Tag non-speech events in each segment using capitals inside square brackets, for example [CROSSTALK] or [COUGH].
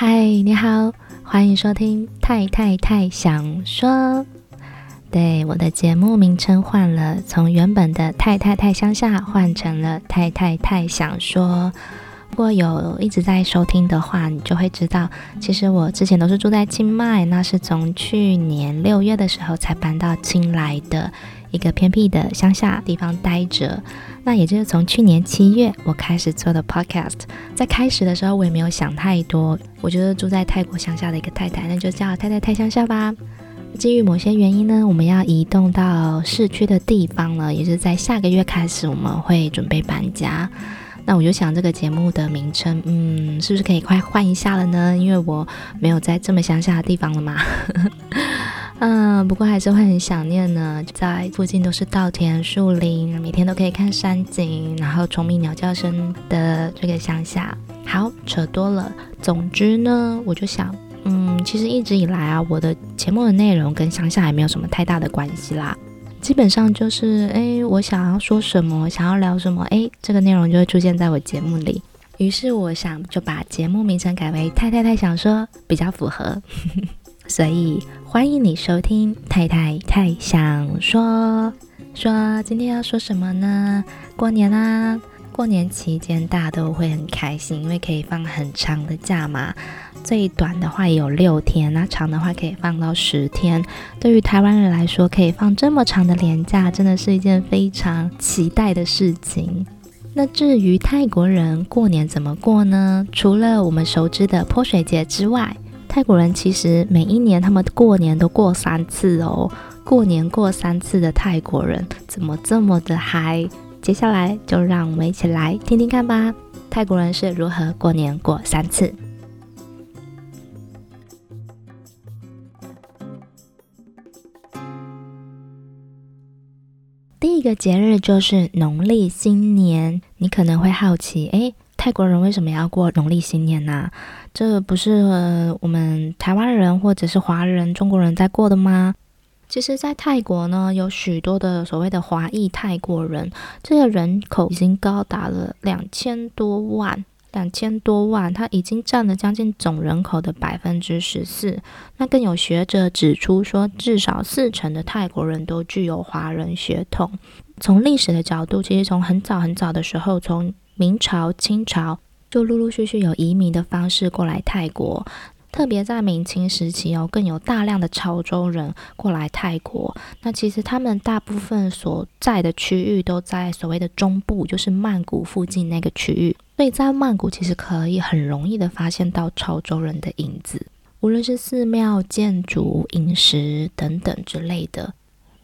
嗨，你好，欢迎收听《太太太想说》。对，我的节目名称换了，从原本的《太太太乡下》换成了《太太太想说》。如果有一直在收听的话，你就会知道，其实我之前都是住在清迈，那是从去年六月的时候才搬到清莱的一个偏僻的乡下地方待着。那也就是从去年七月，我开始做的 podcast。在开始的时候，我也没有想太多，我就是住在泰国乡下的一个太太，那就叫太太太乡下吧。基于某些原因呢，我们要移动到市区的地方了，也是在下个月开始，我们会准备搬家。那我就想，这个节目的名称，嗯，是不是可以快换一下了呢？因为我没有在这么乡下的地方了嘛。嗯，不过还是会很想念呢。在附近都是稻田、树林，每天都可以看山景，然后虫鸣鸟叫声的这个乡下。好，扯多了。总之呢，我就想，嗯，其实一直以来啊，我的节目的内容跟乡下还没有什么太大的关系啦。基本上就是，哎，我想要说什么，想要聊什么，哎，这个内容就会出现在我节目里。于是我想就把节目名称改为“太太太想说”，比较符合。所以欢迎你收听《太太太想说》，说今天要说什么呢？过年啦！过年期间大家都会很开心，因为可以放很长的假嘛。最短的话也有六天，那长的话可以放到十天。对于台湾人来说，可以放这么长的年假，真的是一件非常期待的事情。那至于泰国人过年怎么过呢？除了我们熟知的泼水节之外，泰国人其实每一年他们过年都过三次哦，过年过三次的泰国人怎么这么的嗨？接下来就让我们一起来听听看吧，泰国人是如何过年过三次。第一个节日就是农历新年，你可能会好奇，诶，泰国人为什么要过农历新年呢？这不是我们台湾人或者是华人、中国人在过的吗？其实，在泰国呢，有许多的所谓的华裔泰国人，这个人口已经高达了两千多万，两千多万，他已经占了将近总人口的百分之十四。那更有学者指出说，至少四成的泰国人都具有华人血统。从历史的角度，其实从很早很早的时候，从明朝、清朝。就陆陆续续有移民的方式过来泰国，特别在明清时期哦，更有大量的潮州人过来泰国。那其实他们大部分所在的区域都在所谓的中部，就是曼谷附近那个区域。所以在曼谷其实可以很容易的发现到潮州人的影子，无论是寺庙、建筑、饮食等等之类的。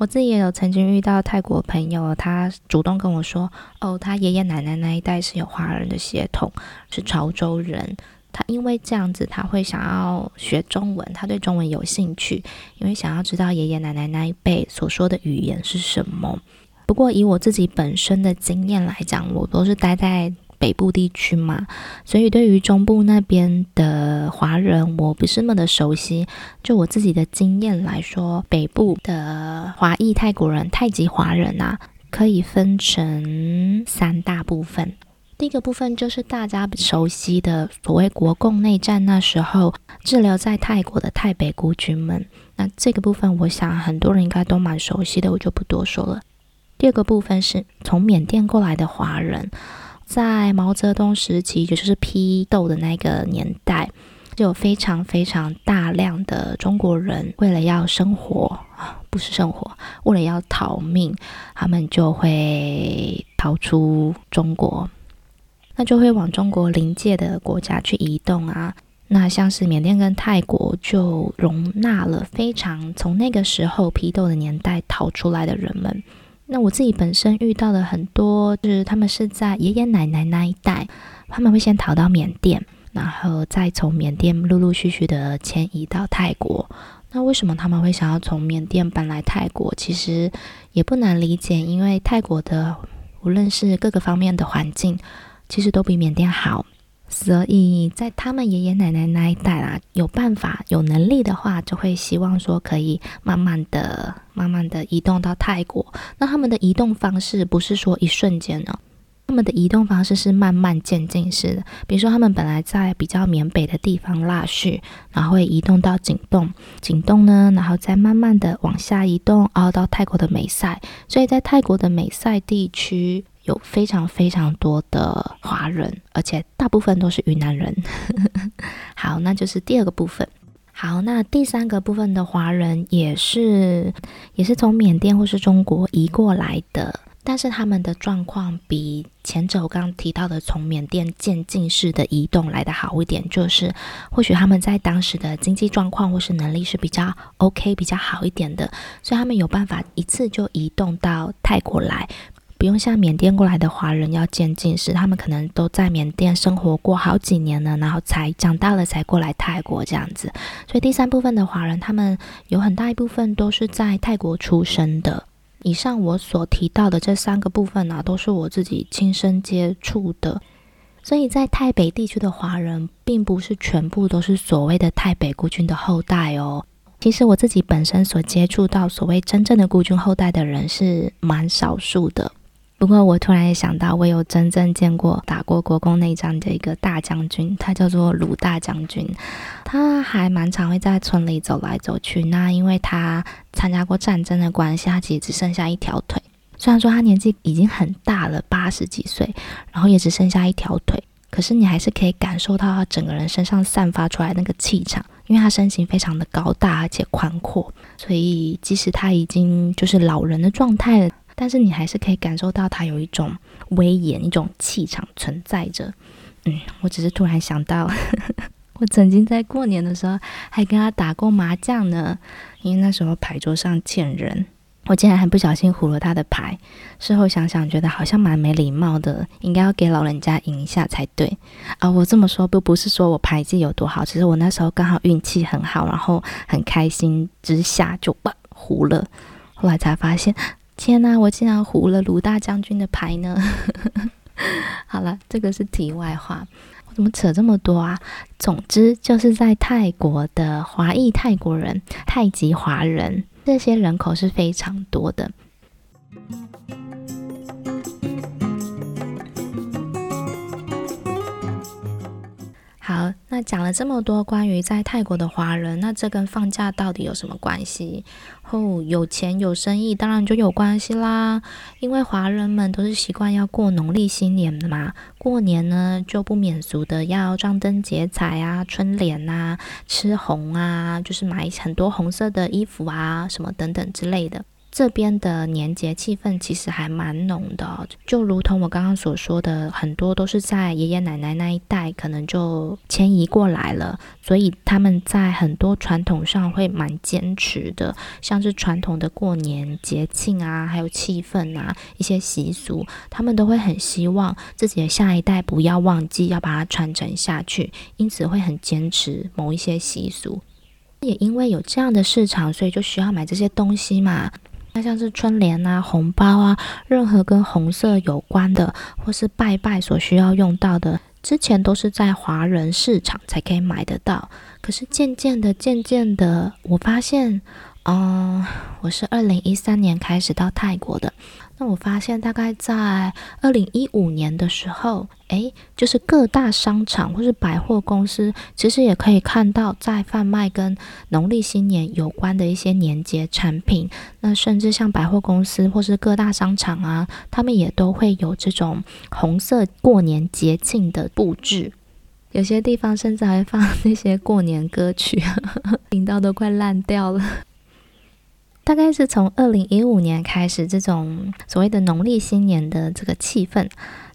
我自己也有曾经遇到泰国朋友，他主动跟我说：“哦，他爷爷奶奶那一代是有华人的血统，是潮州人。他因为这样子，他会想要学中文，他对中文有兴趣，因为想要知道爷爷奶奶那一辈所说的语言是什么。不过以我自己本身的经验来讲，我都是待在。”北部地区嘛，所以对于中部那边的华人，我不是那么的熟悉。就我自己的经验来说，北部的华裔泰国人、泰籍华人啊，可以分成三大部分。第一个部分就是大家熟悉的所谓国共内战那时候滞留在泰国的泰北孤军们。那这个部分，我想很多人应该都蛮熟悉的，我就不多说了。第二个部分是从缅甸过来的华人。在毛泽东时期，也就是批斗的那个年代，就有非常非常大量的中国人，为了要生活啊，不是生活，为了要逃命，他们就会逃出中国，那就会往中国邻界的国家去移动啊。那像是缅甸跟泰国，就容纳了非常从那个时候批斗的年代逃出来的人们。那我自己本身遇到的很多，就是他们是在爷爷奶奶那一代，他们会先逃到缅甸，然后再从缅甸陆陆续续的迁移到泰国。那为什么他们会想要从缅甸搬来泰国？其实也不难理解，因为泰国的无论是各个方面的环境，其实都比缅甸好。所以在他们爷爷奶奶那一代啊，有办法、有能力的话，就会希望说可以慢慢的、慢慢的移动到泰国。那他们的移动方式不是说一瞬间呢，他们的移动方式是慢慢渐进式的，比如说他们本来在比较缅北的地方腊戌，然后会移动到景栋，景栋呢，然后再慢慢的往下移动，然后到泰国的美赛，所以在泰国的美赛地区有非常非常多的华人，而且大部分都是云南人。[LAUGHS] 好，那就是第二个部分。好，那第三个部分的华人也是也是从缅甸或是中国移过来的。但是他们的状况比前者我刚刚提到的从缅甸渐进式的移动来的好一点，就是或许他们在当时的经济状况或是能力是比较 OK、比较好一点的，所以他们有办法一次就移动到泰国来，不用像缅甸过来的华人要渐进式，他们可能都在缅甸生活过好几年了，然后才长大了才过来泰国这样子。所以第三部分的华人，他们有很大一部分都是在泰国出生的。以上我所提到的这三个部分呢、都是我自己亲身接触的，所以在泰北地区的华人，并不是全部都是所谓的泰北孤军的后代哦。其实我自己本身所接触到所谓真正的孤军后代的人，是蛮少数的。不过我突然也想到，我有真正见过打过国共内战的一个大将军，他叫做鲁大将军，他还蛮常会在村里走来走去。那因为他参加过战争的关系，他其实只剩下一条腿。虽然说他年纪已经很大了，八十几岁，然后也只剩下一条腿，可是你还是可以感受到他整个人身上散发出来那个气场，因为他身形非常的高大而且宽阔，所以即使他已经就是老人的状态了。但是你还是可以感受到他有一种威严、一种气场存在着。嗯，我只是突然想到，[LAUGHS] 我曾经在过年的时候还跟他打过麻将呢。因为那时候牌桌上欠人，我竟然还不小心糊了他的牌。事后想想，觉得好像蛮没礼貌的，应该要给老人家赢一下才对。啊，我这么说不不是说我牌技有多好，只是我那时候刚好运气很好，然后很开心之下就把胡了。后来才发现。天呐，我竟然胡了鲁大将军的牌呢！[LAUGHS] 好了，这个是题外话。我怎么扯这么多啊？总之就是在泰国的华裔泰国人、泰籍华人，这些人口是非常多的。好，那讲了这么多关于在泰国的华人，那这跟放假到底有什么关系？哦，有钱有生意，当然就有关系啦。因为华人们都是习惯要过农历新年的嘛，过年呢就不免俗的要张灯结彩啊，春联啊，吃红啊，就是买很多红色的衣服啊，什么等等之类的。这边的年节气氛其实还蛮浓的，就如同我刚刚所说的，很多都是在爷爷奶奶那一代可能就迁移过来了，所以他们在很多传统上会蛮坚持的，像是传统的过年节庆啊，还有气氛啊，一些习俗，他们都会很希望自己的下一代不要忘记，要把它传承下去，因此会很坚持某一些习俗。也因为有这样的市场，所以就需要买这些东西嘛。那像是春联啊、红包啊，任何跟红色有关的，或是拜拜所需要用到的，之前都是在华人市场才可以买得到。可是渐渐的、渐渐的，我发现，嗯，我是二零一三年开始到泰国的。那我发现，大概在二零一五年的时候，诶，就是各大商场或是百货公司，其实也可以看到在贩卖跟农历新年有关的一些年节产品。那甚至像百货公司或是各大商场啊，他们也都会有这种红色过年节庆的布置。有些地方甚至还放那些过年歌曲，听到都快烂掉了。大概是从二零一五年开始，这种所谓的农历新年的这个气氛，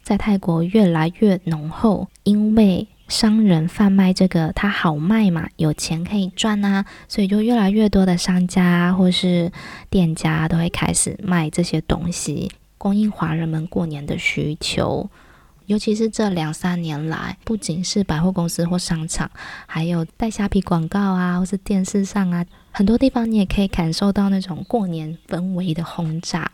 在泰国越来越浓厚。因为商人贩卖这个，它好卖嘛，有钱可以赚啊，所以就越来越多的商家或是店家都会开始卖这些东西，供应华人们过年的需求。尤其是这两三年来，不仅是百货公司或商场，还有带虾皮广告啊，或是电视上啊，很多地方你也可以感受到那种过年氛围的轰炸。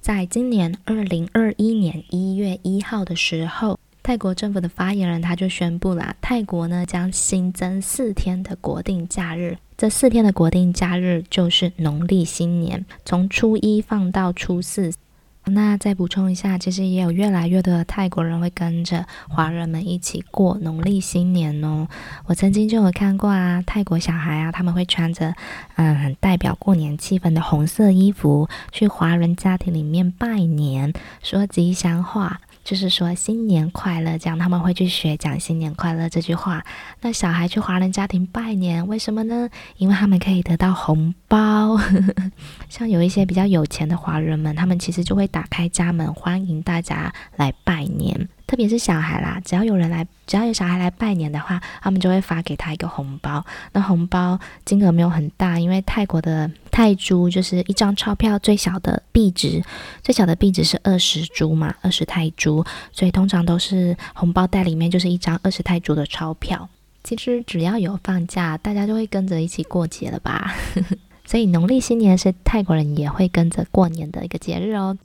在今年二零二一年一月一号的时候，泰国政府的发言人他就宣布了，泰国呢将新增四天的国定假日，这四天的国定假日就是农历新年，从初一放到初四。那再补充一下，其实也有越来越多的泰国人会跟着华人们一起过农历新年哦。我曾经就有看过啊，泰国小孩啊，他们会穿着嗯很代表过年气氛的红色衣服，去华人家庭里面拜年，说吉祥话。就是说新年快乐，这样他们会去学讲新年快乐这句话。那小孩去华人家庭拜年，为什么呢？因为他们可以得到红包。[LAUGHS] 像有一些比较有钱的华人们，他们其实就会打开家门，欢迎大家来拜年。特别是小孩啦，只要有人来，只要有小孩来拜年的话，他们就会发给他一个红包。那红包金额没有很大，因为泰国的泰铢就是一张钞票最小的币值，最小的币值是二十铢嘛，二十泰铢，所以通常都是红包袋里面就是一张二十泰铢的钞票。其实只要有放假，大家就会跟着一起过节了吧？[LAUGHS] 所以农历新年是泰国人也会跟着过年的一个节日哦。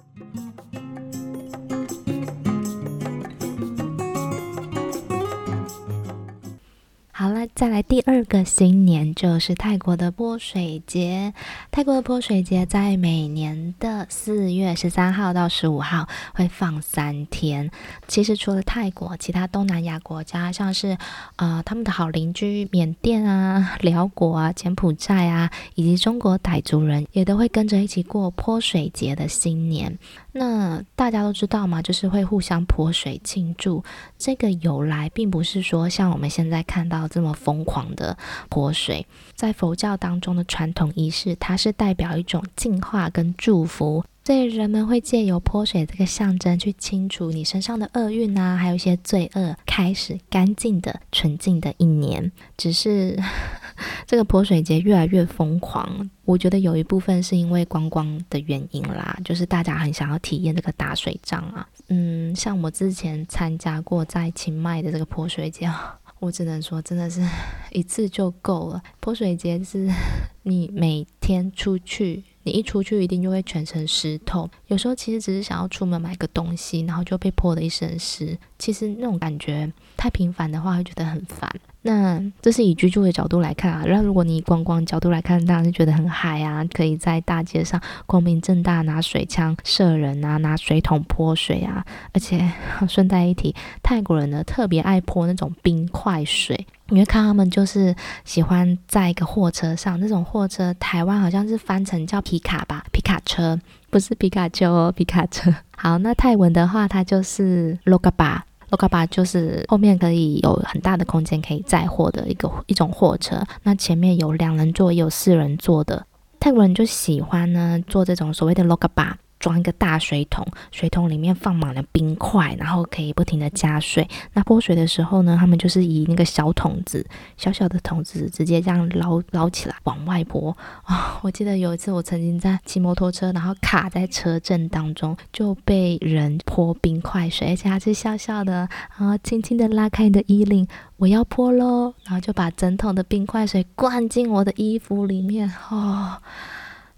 好了，再来第二个新年，就是泰国的泼水节。泰国的泼水节在每年的四月十三号到十五号会放三天。其实除了泰国，其他东南亚国家，像是呃他们的好邻居缅甸啊、寮国啊、柬埔寨啊，以及中国傣族人，也都会跟着一起过泼水节的新年。那大家都知道嘛，就是会互相泼水庆祝。这个由来并不是说像我们现在看到这么疯狂的泼水，在佛教当中的传统仪式，它是代表一种净化跟祝福。所以人们会借由泼水这个象征去清除你身上的厄运啊，还有一些罪恶，开始干净的、纯净的一年。只是 [LAUGHS] 这个泼水节越来越疯狂，我觉得有一部分是因为观光的原因啦，就是大家很想要体验这个打水仗啊。嗯，像我之前参加过在清迈的这个泼水节，[LAUGHS] 我只能说真的是 [LAUGHS] 一次就够了。泼水节是 [LAUGHS] 你每天出去。你一出去，一定就会全身湿透。有时候其实只是想要出门买个东西，然后就被泼得一身湿。其实那种感觉太频繁的话，会觉得很烦。那这是以居住的角度来看啊，那如果你以观光角度来看，当然是觉得很嗨啊，可以在大街上光明正大拿水枪射人啊，拿水桶泼水啊，而且 [LAUGHS] 顺带一提，泰国人呢特别爱泼那种冰块水，你会看他们就是喜欢在一个货车上，那种货车台湾好像是翻成叫皮卡吧，皮卡车不是皮卡丘，皮卡车。[LAUGHS] 好，那泰文的话，它就是洛嘎巴。洛卡巴就是后面可以有很大的空间可以载货的一个一种货车，那前面有两人座也有四人座的，泰国人就喜欢呢坐这种所谓的洛卡巴。装一个大水桶，水桶里面放满了冰块，然后可以不停地加水。那泼水的时候呢，他们就是以那个小桶子，小小的桶子，直接这样捞捞起来往外泼。啊、哦，我记得有一次我曾经在骑摩托车，然后卡在车阵当中，就被人泼冰块水，而且还是笑笑的，然后轻轻地拉开你的衣领，我要泼喽，然后就把整桶的冰块水灌进我的衣服里面，哦。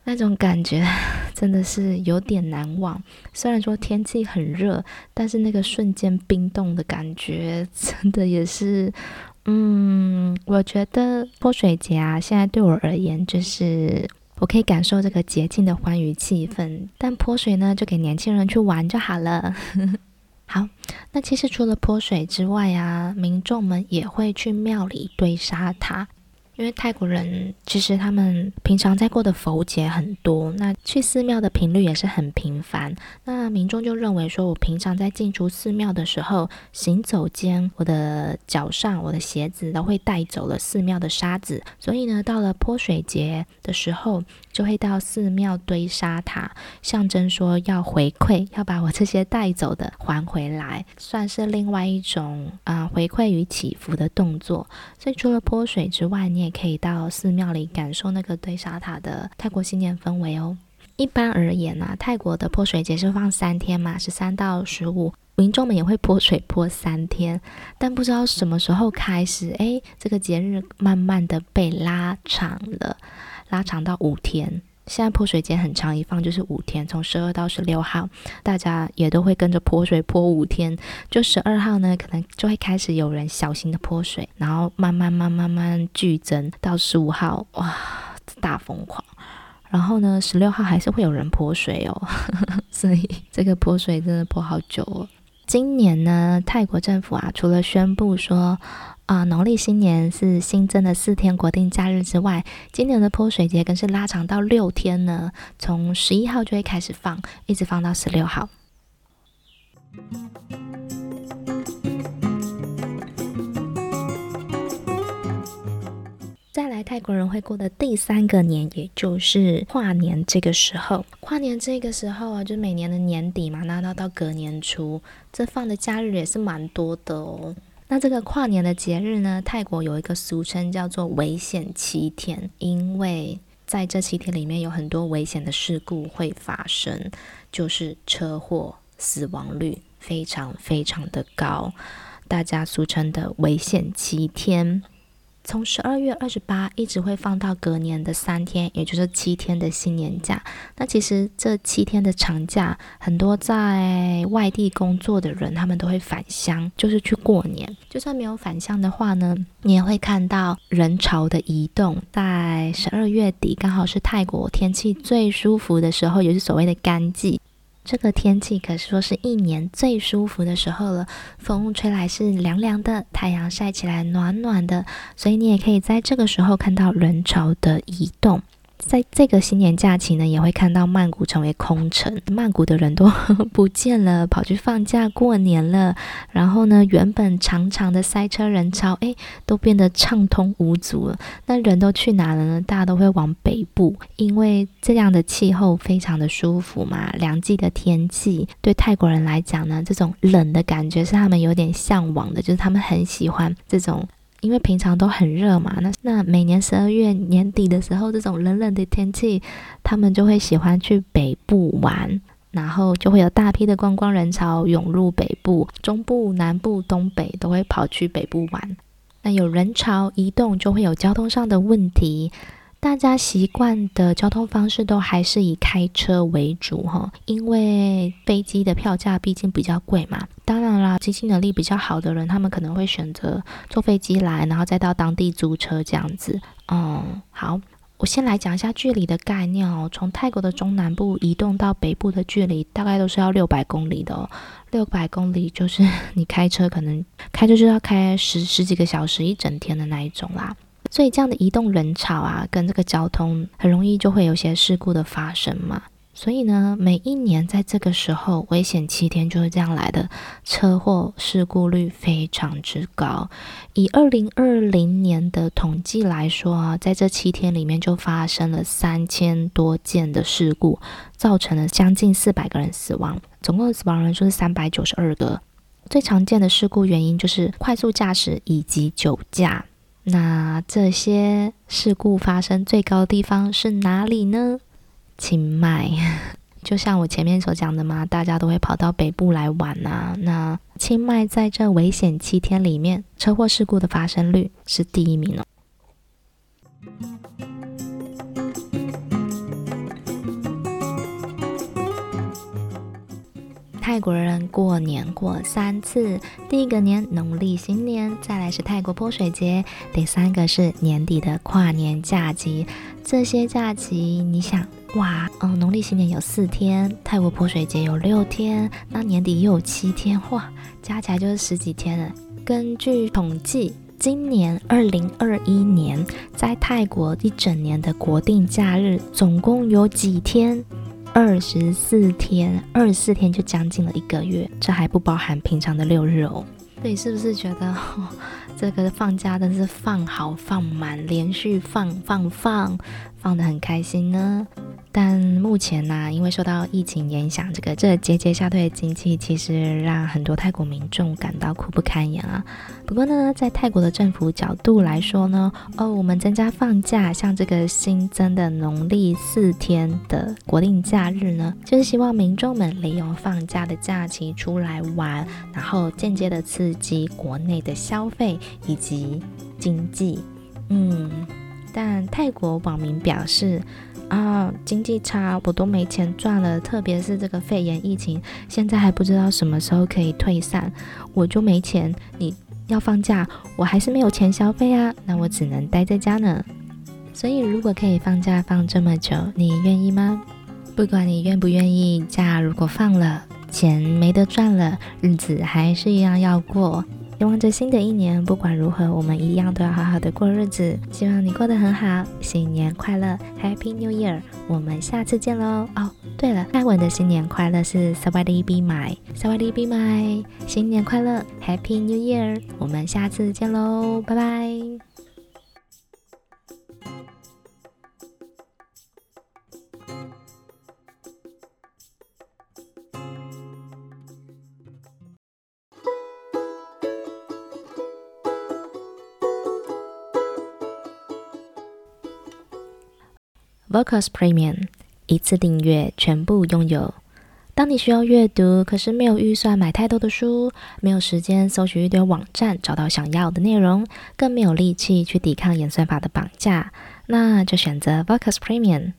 那种感觉 [LAUGHS] 真的是有点难忘。虽然说天气很热，但是那个瞬间冰冻的感觉，真的也是，嗯，我觉得泼水节啊，现在对我而言，就是我可以感受这个节庆的欢愉气氛。但泼水呢，就给年轻人去玩就好了。[LAUGHS] 好，那其实除了泼水之外啊，民众们也会去庙里堆沙塔。因为泰国人其实他们平常在过的佛节很多，那去寺庙的频率也是很频繁。那民众就认为说，我平常在进出寺庙的时候，行走间我的脚上、我的鞋子都会带走了寺庙的沙子，所以呢，到了泼水节的时候，就会到寺庙堆沙塔，象征说要回馈，要把我这些带走的还回来，算是另外一种啊、回馈与祈福的动作。所以除了泼水之外，你也可以到寺庙里感受那个堆沙塔的泰国新年氛围哦。一般而言呢、啊，泰国的泼水节是放三天嘛，十三到十五，民众们也会泼水泼三天。但不知道什么时候开始，哎，这个节日慢慢的被拉长了，拉长到五天。现在泼水节很长，一放就是五天，从十二到十六号，大家也都会跟着泼水泼五天。就十二号呢，可能就会开始有人小型的泼水，然后慢慢慢慢慢慢剧增到十五号，哇，大疯狂！然后呢，十六号还是会有人泼水哦，[LAUGHS] 所以这个泼水真的泼好久哦。今年呢，泰国政府啊，除了宣布说啊，农历新年是新增的四天国定假日之外，今年的泼水节更是拉长到六天呢，从十一号就会开始放，一直放到十六号。再来，泰国人会过的第三个年，也就是跨年这个时候。跨年这个时候啊，就每年的年底嘛，那到到隔年初，这放的假日也是蛮多的哦。那这个跨年的节日呢，泰国有一个俗称叫做“危险七天”，因为在这七天里面有很多危险的事故会发生，就是车祸死亡率非常非常的高，大家俗称的“危险七天”。从十二月二十八一直会放到隔年的三天，也就是七天的新年假。那其实这七天的长假，很多在外地工作的人，他们都会返乡，就是去过年。就算没有返乡的话呢，你也会看到人潮的移动。在十二月底，刚好是泰国天气最舒服的时候，也是所谓的干季。这个天气可说是一年最舒服的时候了，风吹来是凉凉的，太阳晒起来暖暖的，所以你也可以在这个时候看到人潮的移动。在这个新年假期呢，也会看到曼谷成为空城，曼谷的人都 [LAUGHS] 不见了，跑去放假过年了。然后呢，原本长长的塞车人潮，哎，都变得畅通无阻了。那人都去哪了呢？大家都会往北部，因为这样的气候非常的舒服嘛，凉季的天气对泰国人来讲呢，这种冷的感觉是他们有点向往的，就是他们很喜欢这种。因为平常都很热嘛，那那每年十二月年底的时候，这种冷冷的天气，他们就会喜欢去北部玩，然后就会有大批的观光人潮涌入北部，中部、南部、东北都会跑去北部玩。那有人潮移动，就会有交通上的问题。大家习惯的交通方式都还是以开车为主哈，因为飞机的票价毕竟比较贵嘛。当然啦，经济能力比较好的人，他们可能会选择坐飞机来，然后再到当地租车这样子。嗯，好，我先来讲一下距离的概念哦。从泰国的中南部移动到北部的距离，大概都是要六百公里的哦。六百公里就是 [LAUGHS] 你开车可能开车就要开十十几个小时，一整天的那一种啦。所以这样的移动人潮啊，跟这个交通很容易就会有些事故的发生嘛。所以呢，每一年在这个时候，危险七天就是这样来的，车祸事故率非常之高。以二零二零年的统计来说啊，在这七天里面就发生了三千多件的事故，造成了将近四百个人死亡，总共的死亡人数是三百九十二个。最常见的事故原因就是快速驾驶以及酒驾。那这些事故发生最高的地方是哪里呢？清迈，[LAUGHS] 就像我前面所讲的嘛，大家都会跑到北部来玩啊。那清迈在这危险七天里面，车祸事故的发生率是第一名哦。泰国人过年过三次，第一个年农历新年，再来是泰国泼水节，第三个是年底的跨年假期。这些假期，你想哇，嗯，农历新年有四天，泰国泼水节有六天，那年底又有七天，哇，加起来就是十几天了。根据统计，今年二零二一年在泰国一整年的国定假日总共有几天？二十四天，二十四天就将近了一个月，这还不包含平常的六日哦。所以是不是觉得，哦，[LAUGHS] 这个放假真是放好放满，连续放放放，放的很开心呢？但目前呢、因为受到疫情影响，这个这节节下退的经济，其实让很多泰国民众感到苦不堪言啊。不过呢，在泰国的政府角度来说呢，哦，我们增加放假，像这个新增的农历四天的国定假日呢，就是希望民众们利用放假的假期出来玩，然后间接的刺刺激国内的消费以及经济。嗯，但泰国网民表示。啊，经济差，我都没钱赚了。特别是这个肺炎疫情，现在还不知道什么时候可以退散，我就没钱。你要放假，我还是没有钱消费啊，那我只能待在家呢。所以如果可以放假放这么久，你愿意吗？不管你愿不愿意，假如果放了，钱没得赚了，日子还是一样要过。希望这新的一年，不管如何，我们一样都要好好的过日子。希望你过得很好，新年快乐，Happy New Year！我们下次见喽。哦，对了，泰文的新年快乐是 Sawadi Bimai，Sawadi Bimai，新年快乐，Happy New Year！我们下次见喽，拜拜。Vocus Premium 一次订阅全部拥有。当你需要阅读，可是没有预算买太多的书，没有时间搜寻一堆网站找到想要的内容，更没有力气去抵抗演算法的绑架，那就选择 Vocus Premium。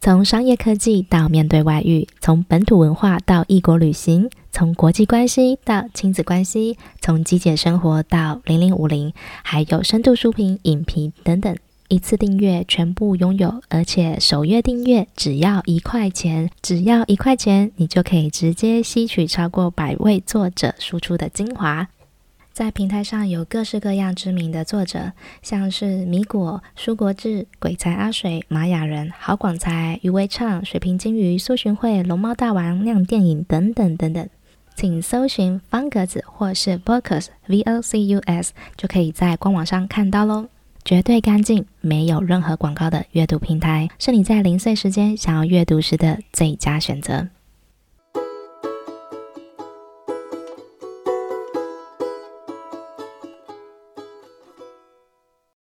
从商业科技到面对外遇，从本土文化到异国旅行，从国际关系到亲子关系，从极简生活到零零五零，还有深度书评、影评等等。一次订阅全部拥有，而且首月订阅只要一块钱，只要一块钱，你就可以直接吸取超过百位作者输出的精华。在平台上有各式各样知名的作者，像是米果、舒国治、鬼才阿水、玛雅人、郝广才、余威畅、水瓶金鱼、苏洵慧、龙猫大王、亮电影等等等等，请搜寻方格子或是 Vocus V O C U S 就可以在官网上看到喽。绝对干净，没有任何广告的阅读平台，是你在零碎时间想要阅读时的最佳选择。